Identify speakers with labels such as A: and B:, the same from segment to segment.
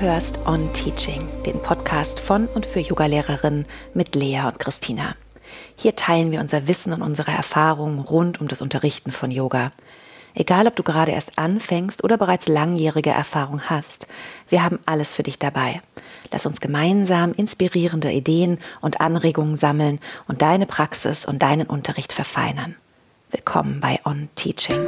A: hörst On Teaching, den Podcast von und für Yogalehrerinnen mit Lea und Christina. Hier teilen wir unser Wissen und unsere Erfahrungen rund um das Unterrichten von Yoga. Egal, ob du gerade erst anfängst oder bereits langjährige Erfahrung hast, wir haben alles für dich dabei. Lass uns gemeinsam inspirierende Ideen und Anregungen sammeln und deine Praxis und deinen Unterricht verfeinern. Willkommen bei On Teaching.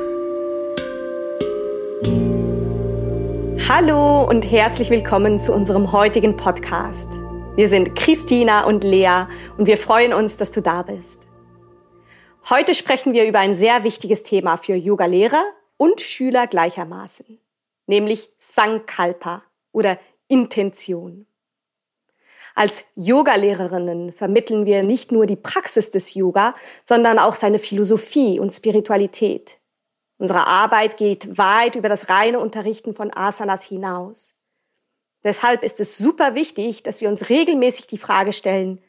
B: Hallo und herzlich willkommen zu unserem heutigen Podcast. Wir sind Christina und Lea und wir freuen uns, dass du da bist. Heute sprechen wir über ein sehr wichtiges Thema für Yoga-Lehrer und Schüler gleichermaßen, nämlich Sankalpa oder Intention. Als Yogalehrerinnen vermitteln wir nicht nur die Praxis des Yoga, sondern auch seine Philosophie und Spiritualität. Unsere Arbeit geht weit über das reine Unterrichten von Asanas hinaus. Deshalb ist es super wichtig, dass wir uns regelmäßig die Frage stellen,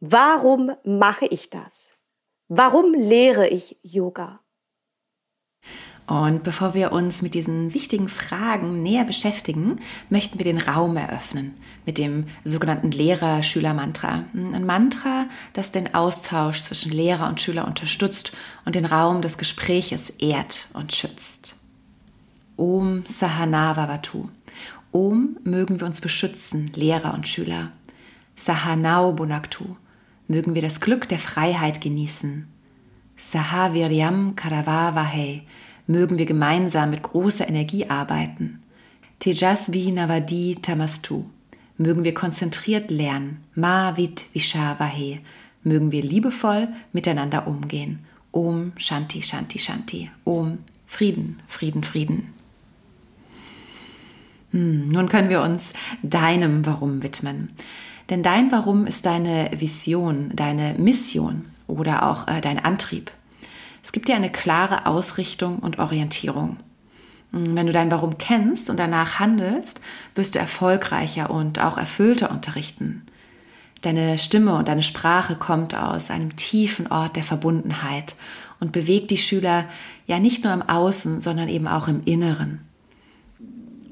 B: warum mache ich das? Warum lehre ich Yoga?
A: Und bevor wir uns mit diesen wichtigen Fragen näher beschäftigen, möchten wir den Raum eröffnen mit dem sogenannten Lehrer-Schüler-Mantra. Ein Mantra, das den Austausch zwischen Lehrer und Schüler unterstützt und den Raum des Gespräches ehrt und schützt. Om Sahanavavatu. Om mögen wir uns beschützen, Lehrer und Schüler. Sahanau Bonaktu. Mögen wir das Glück der Freiheit genießen. Sahaviryam Karavavahe mögen wir gemeinsam mit großer Energie arbeiten. Tejasvi Navadi Tamastu. Mögen wir konzentriert lernen. Ma Vit Vishavahe. Mögen wir liebevoll miteinander umgehen. Om Shanti Shanti Shanti. Om Frieden, Frieden, Frieden. Hm, nun können wir uns deinem Warum widmen. Denn dein Warum ist deine Vision, deine Mission oder auch äh, dein Antrieb. Es gibt dir eine klare Ausrichtung und Orientierung. Hm, wenn du dein Warum kennst und danach handelst, wirst du erfolgreicher und auch erfüllter unterrichten. Deine Stimme und deine Sprache kommt aus einem tiefen Ort der Verbundenheit und bewegt die Schüler ja nicht nur im Außen, sondern eben auch im Inneren.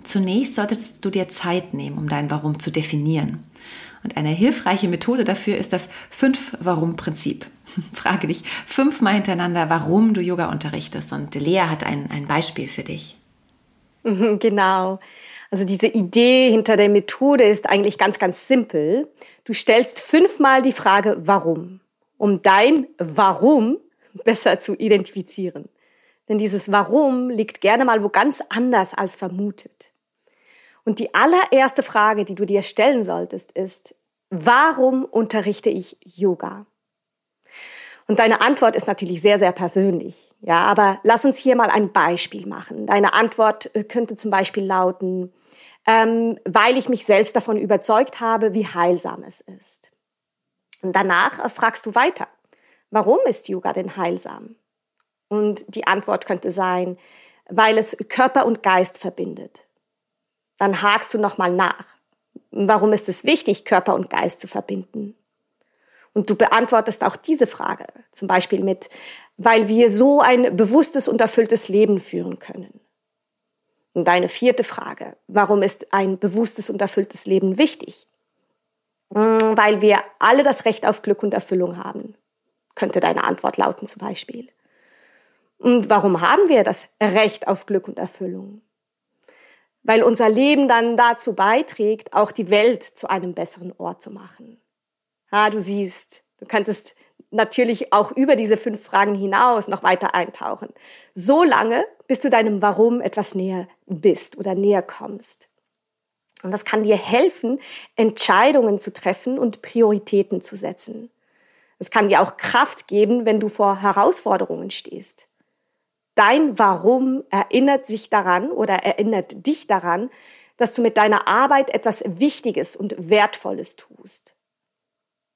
A: Zunächst solltest du dir Zeit nehmen, um dein Warum zu definieren. Und eine hilfreiche Methode dafür ist das Fünf-Warum-Prinzip. Frage dich fünfmal hintereinander, warum du Yoga unterrichtest. Und Lea hat ein, ein Beispiel für dich.
B: Genau. Also diese Idee hinter der Methode ist eigentlich ganz, ganz simpel. Du stellst fünfmal die Frage, warum, um dein Warum besser zu identifizieren. Denn dieses Warum liegt gerne mal wo ganz anders als vermutet. Und die allererste Frage, die du dir stellen solltest, ist, warum unterrichte ich Yoga? Und deine Antwort ist natürlich sehr, sehr persönlich. Ja, aber lass uns hier mal ein Beispiel machen. Deine Antwort äh, könnte zum Beispiel lauten, ähm, weil ich mich selbst davon überzeugt habe, wie heilsam es ist. Und danach äh, fragst du weiter, warum ist Yoga denn heilsam? Und die Antwort könnte sein, weil es Körper und Geist verbindet dann hakst du nochmal nach. Warum ist es wichtig, Körper und Geist zu verbinden? Und du beantwortest auch diese Frage, zum Beispiel mit, weil wir so ein bewusstes und erfülltes Leben führen können. Und deine vierte Frage, warum ist ein bewusstes und erfülltes Leben wichtig? Hm, weil wir alle das Recht auf Glück und Erfüllung haben, könnte deine Antwort lauten zum Beispiel. Und warum haben wir das Recht auf Glück und Erfüllung? Weil unser Leben dann dazu beiträgt, auch die Welt zu einem besseren Ort zu machen. Ja, du siehst, du könntest natürlich auch über diese fünf Fragen hinaus noch weiter eintauchen. So lange, bis du deinem Warum etwas näher bist oder näher kommst. Und das kann dir helfen, Entscheidungen zu treffen und Prioritäten zu setzen. Es kann dir auch Kraft geben, wenn du vor Herausforderungen stehst. Dein Warum erinnert sich daran oder erinnert dich daran, dass du mit deiner Arbeit etwas Wichtiges und Wertvolles tust.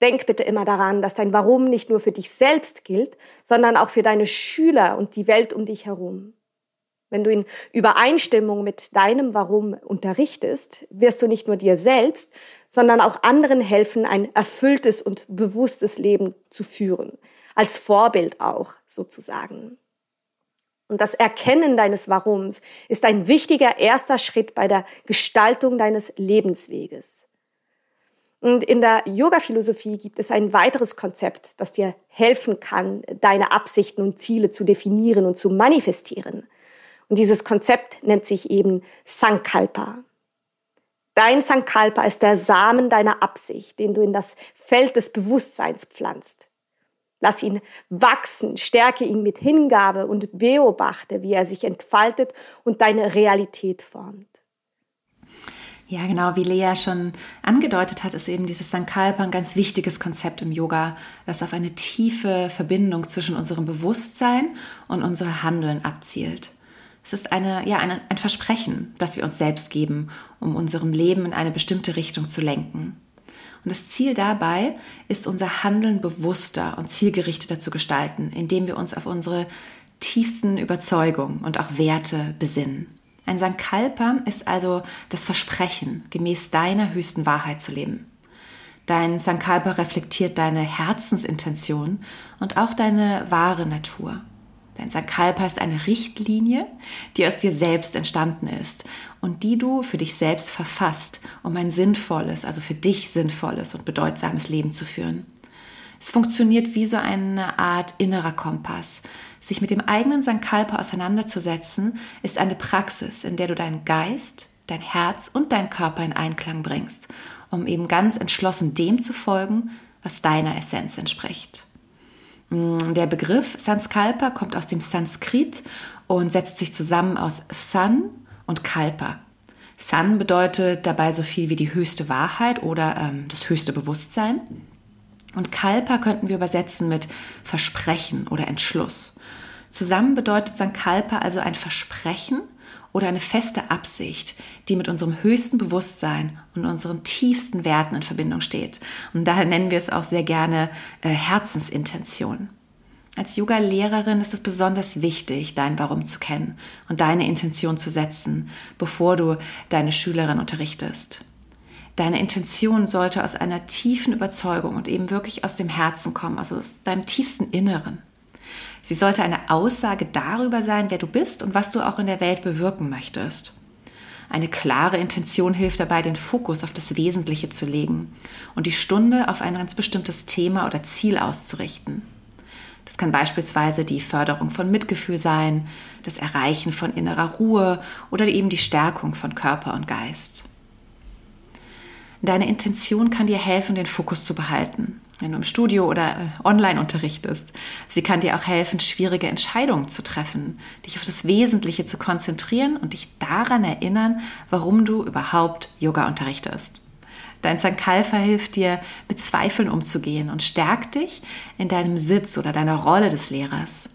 B: Denk bitte immer daran, dass dein Warum nicht nur für dich selbst gilt, sondern auch für deine Schüler und die Welt um dich herum. Wenn du in Übereinstimmung mit deinem Warum unterrichtest, wirst du nicht nur dir selbst, sondern auch anderen helfen, ein erfülltes und bewusstes Leben zu führen. Als Vorbild auch sozusagen. Und das Erkennen deines Warums ist ein wichtiger erster Schritt bei der Gestaltung deines Lebensweges. Und in der Yoga-Philosophie gibt es ein weiteres Konzept, das dir helfen kann, deine Absichten und Ziele zu definieren und zu manifestieren. Und dieses Konzept nennt sich eben Sankalpa. Dein Sankalpa ist der Samen deiner Absicht, den du in das Feld des Bewusstseins pflanzt. Lass ihn wachsen, stärke ihn mit Hingabe und beobachte, wie er sich entfaltet und deine Realität formt.
A: Ja, genau, wie Lea schon angedeutet hat, ist eben dieses Sankalpa ein ganz wichtiges Konzept im Yoga, das auf eine tiefe Verbindung zwischen unserem Bewusstsein und unserem Handeln abzielt. Es ist eine, ja, eine, ein Versprechen, das wir uns selbst geben, um unserem Leben in eine bestimmte Richtung zu lenken. Und das Ziel dabei ist, unser Handeln bewusster und zielgerichteter zu gestalten, indem wir uns auf unsere tiefsten Überzeugungen und auch Werte besinnen. Ein Sankalpa ist also das Versprechen, gemäß deiner höchsten Wahrheit zu leben. Dein Sankalpa reflektiert deine Herzensintention und auch deine wahre Natur. Dein Sankalpa ist eine Richtlinie, die aus dir selbst entstanden ist und die du für dich selbst verfasst, um ein sinnvolles, also für dich sinnvolles und bedeutsames Leben zu führen. Es funktioniert wie so eine Art innerer Kompass. Sich mit dem eigenen Sankalpa auseinanderzusetzen, ist eine Praxis, in der du deinen Geist, dein Herz und deinen Körper in Einklang bringst, um eben ganz entschlossen dem zu folgen, was deiner Essenz entspricht. Mm, der Begriff Sanskalpa kommt aus dem Sanskrit und setzt sich zusammen aus San, und Kalpa. San bedeutet dabei so viel wie die höchste Wahrheit oder ähm, das höchste Bewusstsein. Und Kalpa könnten wir übersetzen mit Versprechen oder Entschluss. Zusammen bedeutet Sankalpa also ein Versprechen oder eine feste Absicht, die mit unserem höchsten Bewusstsein und unseren tiefsten Werten in Verbindung steht. Und daher nennen wir es auch sehr gerne äh, Herzensintention. Als Yoga-Lehrerin ist es besonders wichtig, dein Warum zu kennen und deine Intention zu setzen, bevor du deine Schülerin unterrichtest. Deine Intention sollte aus einer tiefen Überzeugung und eben wirklich aus dem Herzen kommen, also aus deinem tiefsten Inneren. Sie sollte eine Aussage darüber sein, wer du bist und was du auch in der Welt bewirken möchtest. Eine klare Intention hilft dabei, den Fokus auf das Wesentliche zu legen und die Stunde auf ein ganz bestimmtes Thema oder Ziel auszurichten. Das kann beispielsweise die Förderung von Mitgefühl sein, das Erreichen von innerer Ruhe oder eben die Stärkung von Körper und Geist. Deine Intention kann dir helfen, den Fokus zu behalten, wenn du im Studio oder äh, online unterrichtest. Sie kann dir auch helfen, schwierige Entscheidungen zu treffen, dich auf das Wesentliche zu konzentrieren und dich daran erinnern, warum du überhaupt Yoga unterrichtest. Dein Sankalpa hilft dir, mit Zweifeln umzugehen und stärkt dich in deinem Sitz oder deiner Rolle des Lehrers.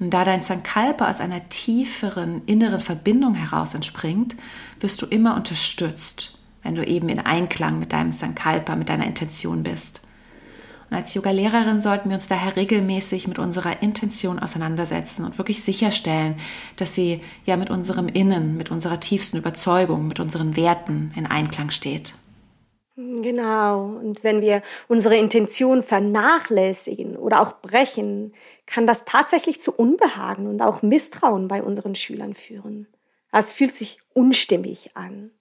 A: Und da dein Sankalpa aus einer tieferen inneren Verbindung heraus entspringt, wirst du immer unterstützt, wenn du eben in Einklang mit deinem Sankalpa, mit deiner Intention bist. Und als Yoga-Lehrerin sollten wir uns daher regelmäßig mit unserer Intention auseinandersetzen und wirklich sicherstellen, dass sie ja mit unserem Innen, mit unserer tiefsten Überzeugung, mit unseren Werten in Einklang steht.
B: Genau. Und wenn wir unsere Intention vernachlässigen oder auch brechen, kann das tatsächlich zu Unbehagen und auch Misstrauen bei unseren Schülern führen. Es fühlt sich unstimmig an.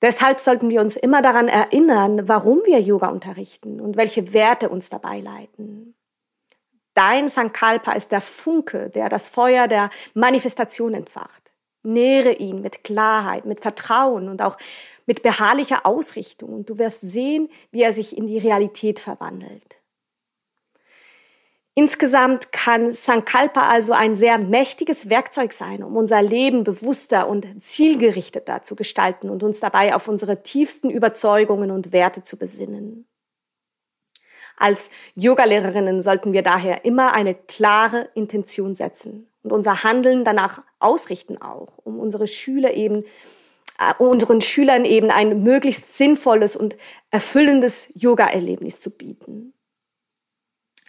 B: Deshalb sollten wir uns immer daran erinnern, warum wir Yoga unterrichten und welche Werte uns dabei leiten. Dein Sankalpa ist der Funke, der das Feuer der Manifestation entfacht. Nähre ihn mit Klarheit, mit Vertrauen und auch mit beharrlicher Ausrichtung und du wirst sehen, wie er sich in die Realität verwandelt. Insgesamt kann Sankalpa also ein sehr mächtiges Werkzeug sein, um unser Leben bewusster und zielgerichteter zu gestalten und uns dabei auf unsere tiefsten Überzeugungen und Werte zu besinnen. Als Yogalehrerinnen sollten wir daher immer eine klare Intention setzen und unser Handeln danach ausrichten auch, um unsere Schüler eben äh, unseren Schülern eben ein möglichst sinnvolles und erfüllendes Yoga-Erlebnis zu bieten.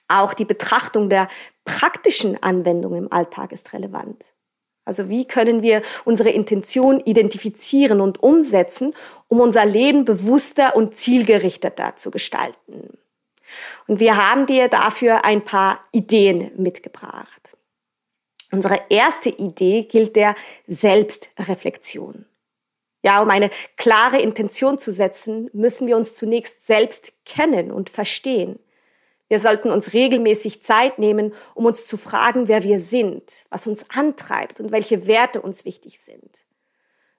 B: Auch die Betrachtung der praktischen Anwendung im Alltag ist relevant. Also wie können wir unsere Intention identifizieren und umsetzen, um unser Leben bewusster und zielgerichteter zu gestalten? Und wir haben dir dafür ein paar Ideen mitgebracht. Unsere erste Idee gilt der Selbstreflexion. Ja, um eine klare Intention zu setzen, müssen wir uns zunächst selbst kennen und verstehen. Wir sollten uns regelmäßig Zeit nehmen, um uns zu fragen, wer wir sind, was uns antreibt und welche Werte uns wichtig sind.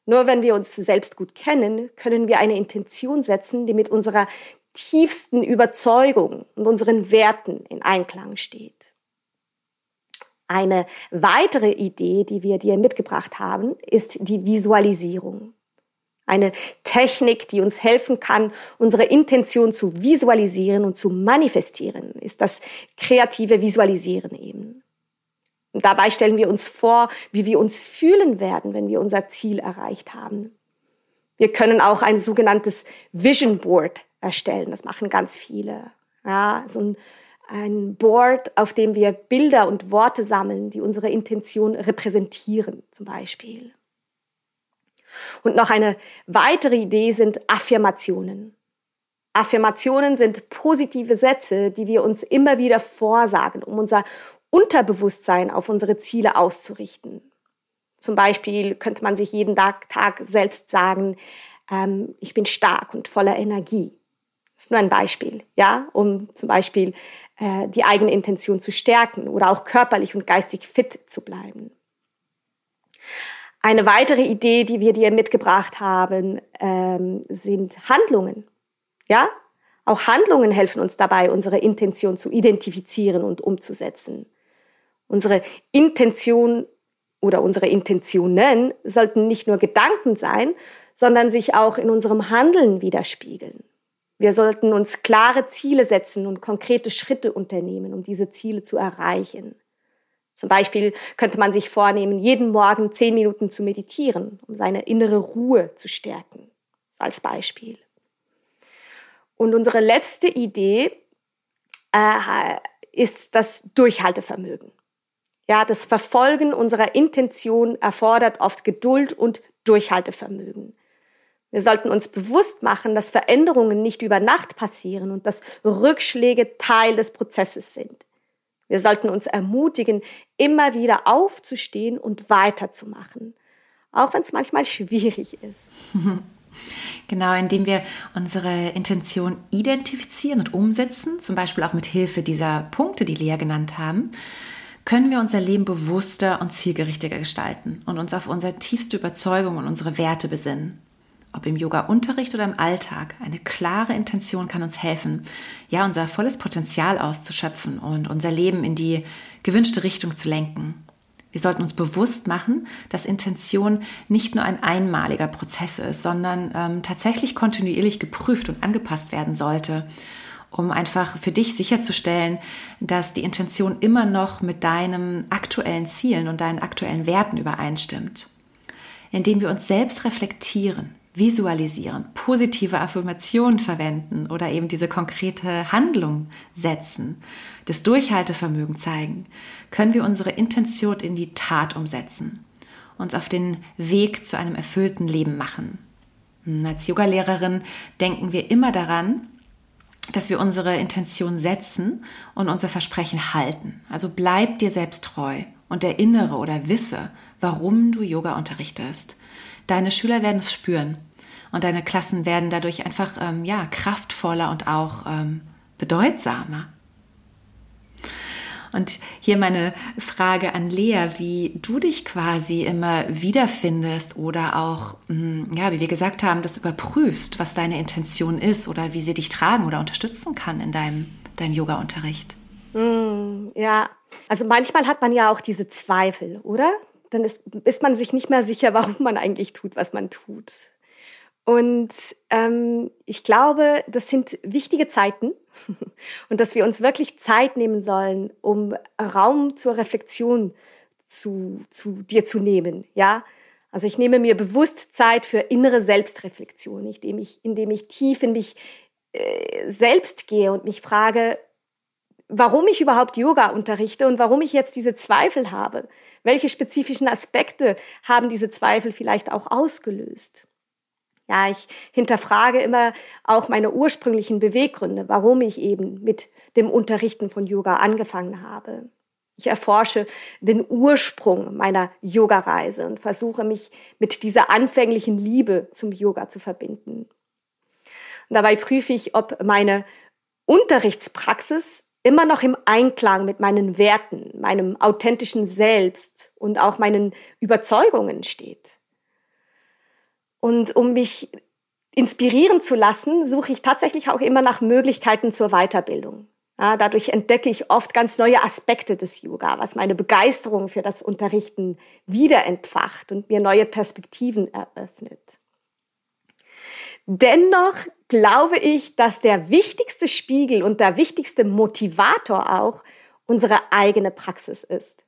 B: Nur wenn wir uns selbst gut kennen, können wir eine Intention setzen, die mit unserer tiefsten Überzeugung und unseren Werten in Einklang steht. Eine weitere Idee, die wir dir mitgebracht haben, ist die Visualisierung. Eine Technik, die uns helfen kann, unsere Intention zu visualisieren und zu manifestieren, ist das kreative Visualisieren eben. Und dabei stellen wir uns vor, wie wir uns fühlen werden, wenn wir unser Ziel erreicht haben. Wir können auch ein sogenanntes Vision Board erstellen. Das machen ganz viele. Ja, so ein, ein Board, auf dem wir Bilder und Worte sammeln, die unsere Intention repräsentieren, zum Beispiel. Und noch eine weitere Idee sind Affirmationen. Affirmationen sind positive Sätze, die wir uns immer wieder vorsagen, um unser Unterbewusstsein auf unsere Ziele auszurichten. Zum Beispiel könnte man sich jeden Tag selbst sagen, ähm, ich bin stark und voller Energie. Das ist nur ein Beispiel, ja, um zum Beispiel äh, die eigene Intention zu stärken oder auch körperlich und geistig fit zu bleiben. Eine weitere Idee, die wir dir mitgebracht haben, ähm, sind Handlungen. Ja, auch Handlungen helfen uns dabei, unsere Intention zu identifizieren und umzusetzen. Unsere Intention oder unsere Intentionen sollten nicht nur Gedanken sein, sondern sich auch in unserem Handeln widerspiegeln. Wir sollten uns klare Ziele setzen und konkrete Schritte unternehmen, um diese Ziele zu erreichen. Zum Beispiel könnte man sich vornehmen, jeden Morgen zehn Minuten zu meditieren, um seine innere Ruhe zu stärken. So als Beispiel. Und unsere letzte Idee äh, ist das Durchhaltevermögen. Ja, das Verfolgen unserer Intention erfordert oft Geduld und Durchhaltevermögen. Wir sollten uns bewusst machen, dass Veränderungen nicht über Nacht passieren und dass Rückschläge Teil des Prozesses sind. Wir sollten uns ermutigen, immer wieder aufzustehen und weiterzumachen, auch wenn es manchmal schwierig ist.
A: Genau, indem wir unsere Intention identifizieren und umsetzen, zum Beispiel auch mit Hilfe dieser Punkte, die Lea genannt haben, können wir unser Leben bewusster und zielgerichteter gestalten und uns auf unsere tiefste Überzeugung und unsere Werte besinnen ob im Yoga-Unterricht oder im Alltag, eine klare Intention kann uns helfen, ja, unser volles Potenzial auszuschöpfen und unser Leben in die gewünschte Richtung zu lenken. Wir sollten uns bewusst machen, dass Intention nicht nur ein einmaliger Prozess ist, sondern ähm, tatsächlich kontinuierlich geprüft und angepasst werden sollte, um einfach für dich sicherzustellen, dass die Intention immer noch mit deinen aktuellen Zielen und deinen aktuellen Werten übereinstimmt. Indem wir uns selbst reflektieren, visualisieren, positive Affirmationen verwenden oder eben diese konkrete Handlung setzen, das Durchhaltevermögen zeigen, können wir unsere Intention in die Tat umsetzen, uns auf den Weg zu einem erfüllten Leben machen. Hm, als Yogalehrerin denken wir immer daran, dass wir unsere Intention setzen und unser Versprechen halten. Also bleib dir selbst treu und erinnere oder wisse, warum du Yoga unterrichtest. Deine Schüler werden es spüren und deine Klassen werden dadurch einfach ähm, ja, kraftvoller und auch ähm, bedeutsamer. Und hier meine Frage an Lea, wie du dich quasi immer wiederfindest oder auch, hm, ja, wie wir gesagt haben, das überprüfst, was deine Intention ist oder wie sie dich tragen oder unterstützen kann in deinem, deinem Yoga-Unterricht.
B: Mm, ja, also manchmal hat man ja auch diese Zweifel, oder? Dann ist, ist man sich nicht mehr sicher, warum man eigentlich tut, was man tut. Und ähm, ich glaube, das sind wichtige Zeiten und dass wir uns wirklich Zeit nehmen sollen, um Raum zur Reflexion zu, zu dir zu nehmen. Ja, also ich nehme mir bewusst Zeit für innere Selbstreflexion, indem ich, indem ich tief in mich äh, selbst gehe und mich frage, warum ich überhaupt Yoga unterrichte und warum ich jetzt diese Zweifel habe. Welche spezifischen Aspekte haben diese Zweifel vielleicht auch ausgelöst? Ja, ich hinterfrage immer auch meine ursprünglichen Beweggründe, warum ich eben mit dem Unterrichten von Yoga angefangen habe. Ich erforsche den Ursprung meiner Yoga-Reise und versuche mich mit dieser anfänglichen Liebe zum Yoga zu verbinden. Und dabei prüfe ich, ob meine Unterrichtspraxis immer noch im Einklang mit meinen Werten, meinem authentischen Selbst und auch meinen Überzeugungen steht. Und um mich inspirieren zu lassen, suche ich tatsächlich auch immer nach Möglichkeiten zur Weiterbildung. Ja, dadurch entdecke ich oft ganz neue Aspekte des Yoga, was meine Begeisterung für das Unterrichten wieder entfacht und mir neue Perspektiven eröffnet. Dennoch glaube ich, dass der wichtigste Spiegel und der wichtigste Motivator auch unsere eigene Praxis ist.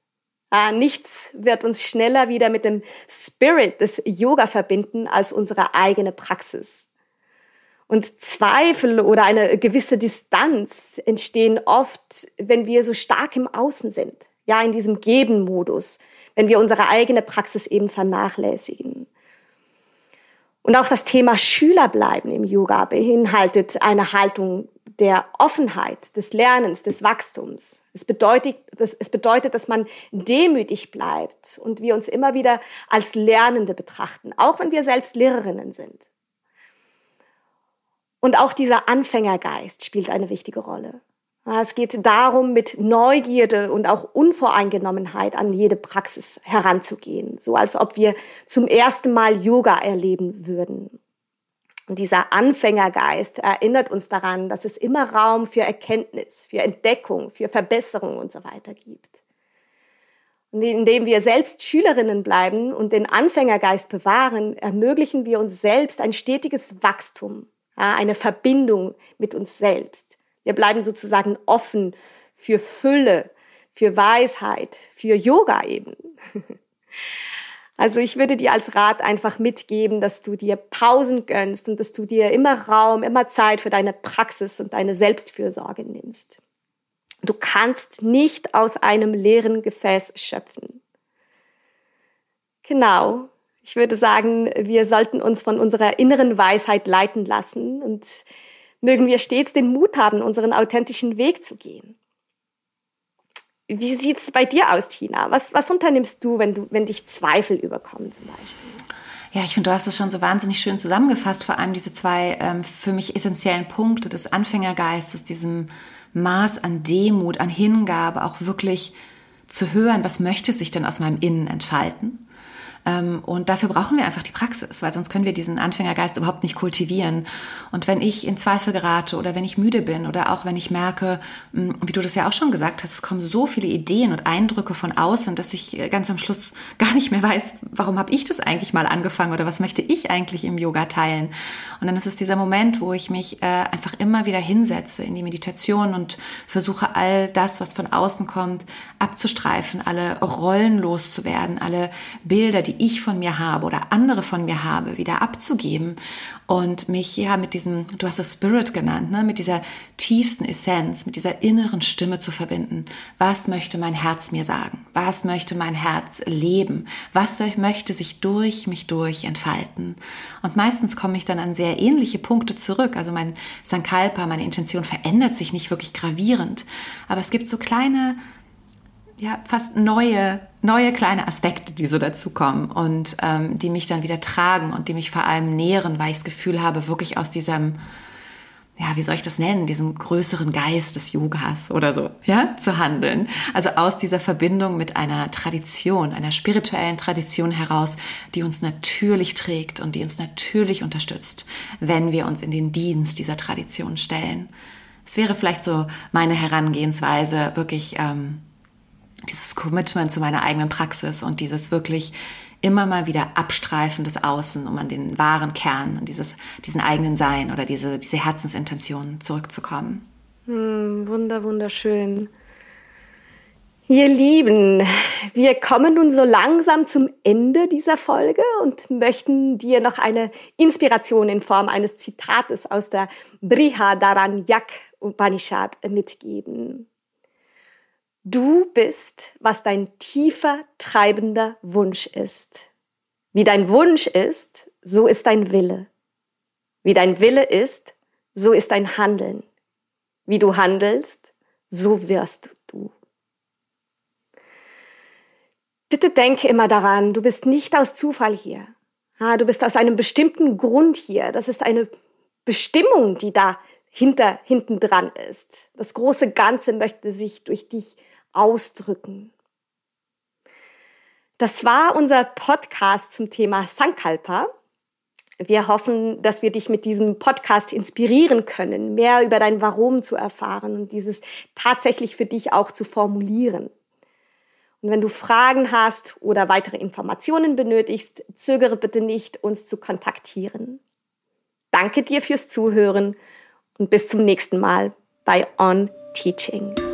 B: Nichts wird uns schneller wieder mit dem Spirit des Yoga verbinden als unsere eigene Praxis. Und Zweifel oder eine gewisse Distanz entstehen oft, wenn wir so stark im Außen sind, ja, in diesem Geben-Modus, wenn wir unsere eigene Praxis eben vernachlässigen. Und auch das Thema Schülerbleiben im Yoga beinhaltet eine Haltung der Offenheit, des Lernens, des Wachstums. Es bedeutet, es bedeutet, dass man demütig bleibt und wir uns immer wieder als Lernende betrachten, auch wenn wir selbst Lehrerinnen sind. Und auch dieser Anfängergeist spielt eine wichtige Rolle. Es geht darum, mit Neugierde und auch Unvoreingenommenheit an jede Praxis heranzugehen, so als ob wir zum ersten Mal Yoga erleben würden. Und dieser Anfängergeist erinnert uns daran, dass es immer Raum für Erkenntnis, für Entdeckung, für Verbesserung und so weiter gibt. Und indem wir selbst Schülerinnen bleiben und den Anfängergeist bewahren, ermöglichen wir uns selbst ein stetiges Wachstum, eine Verbindung mit uns selbst wir bleiben sozusagen offen für Fülle, für Weisheit, für Yoga eben. Also ich würde dir als Rat einfach mitgeben, dass du dir Pausen gönnst und dass du dir immer Raum, immer Zeit für deine Praxis und deine Selbstfürsorge nimmst. Du kannst nicht aus einem leeren Gefäß schöpfen. Genau. Ich würde sagen, wir sollten uns von unserer inneren Weisheit leiten lassen und mögen wir stets den Mut haben, unseren authentischen Weg zu gehen. Wie sieht es bei dir aus, Tina? Was, was unternimmst du, wenn, du, wenn dich Zweifel überkommen zum Beispiel?
A: Ja, ich finde, du hast es schon so wahnsinnig schön zusammengefasst, vor allem diese zwei ähm, für mich essentiellen Punkte des Anfängergeistes, diesem Maß an Demut, an Hingabe, auch wirklich zu hören, was möchte sich denn aus meinem Innen entfalten und dafür brauchen wir einfach die Praxis, weil sonst können wir diesen Anfängergeist überhaupt nicht kultivieren. Und wenn ich in Zweifel gerate oder wenn ich müde bin oder auch wenn ich merke, hm, wie du das ja auch schon gesagt hast, es kommen so viele Ideen und Eindrücke von außen, dass ich äh, ganz am Schluss gar nicht mehr weiß, warum habe ich das eigentlich mal angefangen oder was möchte ich eigentlich im Yoga teilen. Und dann ist es dieser Moment, wo ich mich äh, einfach immer wieder hinsetze in die Meditation und versuche all das, was von außen kommt, abzustreifen, alle Rollen loszuwerden, alle Bilder, die ich von mir habe oder andere von mir habe, wieder abzugeben und mich ja mit diesem, du hast es Spirit genannt, ne, mit dieser tiefsten Essenz, mit dieser inneren Stimme zu verbinden. Was möchte mein Herz mir sagen? Was möchte mein Herz leben? Was möchte sich durch mich durch entfalten? Und meistens komme ich dann an sehr ähnliche Punkte zurück. Also mein Sankalpa, meine Intention verändert sich nicht wirklich gravierend, aber es gibt so kleine ja, fast neue, neue kleine Aspekte, die so dazukommen und ähm, die mich dann wieder tragen und die mich vor allem nähren, weil ich das Gefühl habe, wirklich aus diesem, ja, wie soll ich das nennen, diesem größeren Geist des Yogas oder so, ja, zu handeln. Also aus dieser Verbindung mit einer Tradition, einer spirituellen Tradition heraus, die uns natürlich trägt und die uns natürlich unterstützt, wenn wir uns in den Dienst dieser Tradition stellen. Es wäre vielleicht so meine Herangehensweise, wirklich ähm, dieses Commitment zu meiner eigenen Praxis und dieses wirklich immer mal wieder Abstreifen des Außen, um an den wahren Kern und dieses, diesen eigenen Sein oder diese, diese Herzensintention zurückzukommen.
B: Hm, wunder, wunderschön. Ihr Lieben, wir kommen nun so langsam zum Ende dieser Folge und möchten dir noch eine Inspiration in Form eines Zitates aus der Brihadaranyaka Upanishad mitgeben. Du bist, was dein tiefer treibender Wunsch ist. Wie dein Wunsch ist, so ist dein Wille. Wie dein Wille ist, so ist dein Handeln. Wie du handelst, so wirst du. Bitte denke immer daran, du bist nicht aus Zufall hier. du bist aus einem bestimmten Grund hier. Das ist eine Bestimmung, die da hinter, hinten dran ist. Das große Ganze möchte sich durch dich ausdrücken. Das war unser Podcast zum Thema Sankalpa. Wir hoffen, dass wir dich mit diesem Podcast inspirieren können, mehr über dein Warum zu erfahren und dieses tatsächlich für dich auch zu formulieren. Und wenn du Fragen hast oder weitere Informationen benötigst, zögere bitte nicht, uns zu kontaktieren. Danke dir fürs Zuhören und bis zum nächsten Mal bei On Teaching.